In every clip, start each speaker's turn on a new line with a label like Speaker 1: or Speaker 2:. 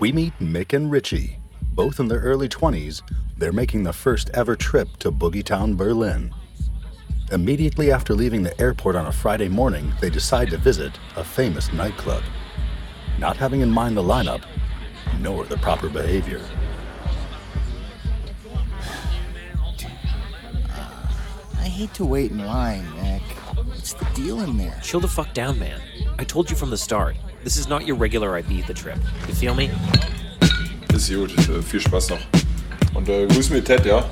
Speaker 1: We meet Mick and Richie. Both in their early 20s, they're making the first ever trip to Boogie Town, Berlin. Immediately after leaving the airport on a Friday morning, they decide to visit a famous nightclub, not having in mind the lineup nor the proper behavior.
Speaker 2: I hate to wait in line, Nick. What's the deal in there?
Speaker 3: Chill the fuck down, man. I told you from the start. This is not your regular Ibiza trip. You feel me?
Speaker 4: Ist gut. Äh, viel Spaß noch. Und äh, grüß mir Ted, ja?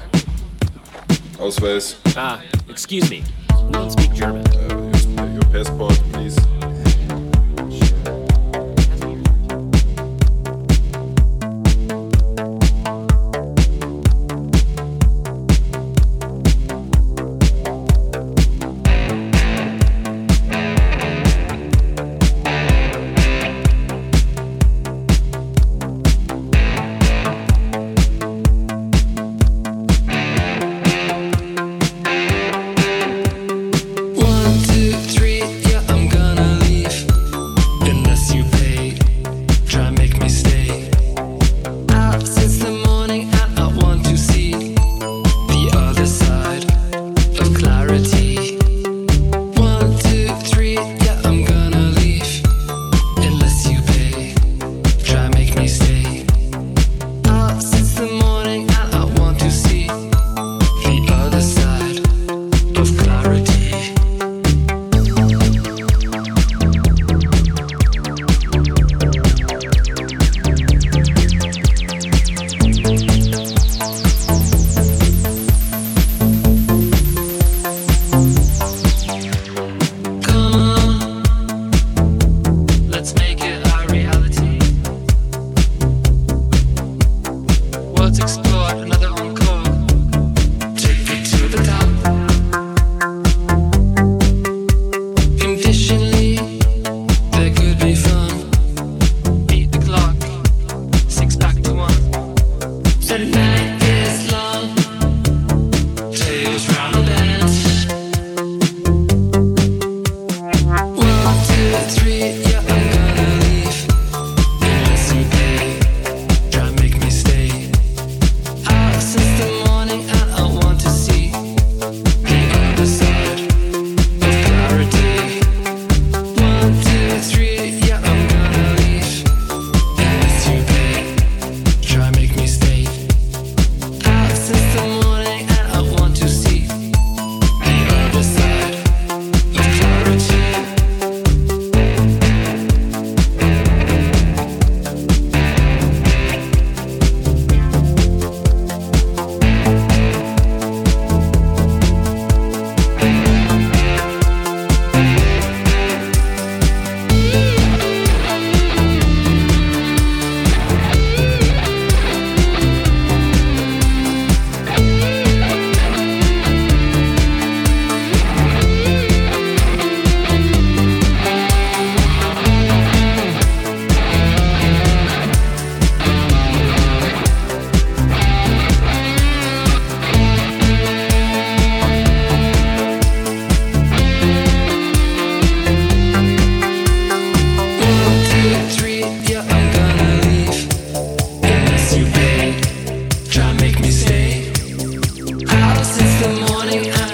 Speaker 4: Ausweis.
Speaker 3: Ah, excuse me. We don't speak German.
Speaker 4: Äh, your, your passport, please.
Speaker 5: Yeah.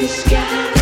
Speaker 6: the sky.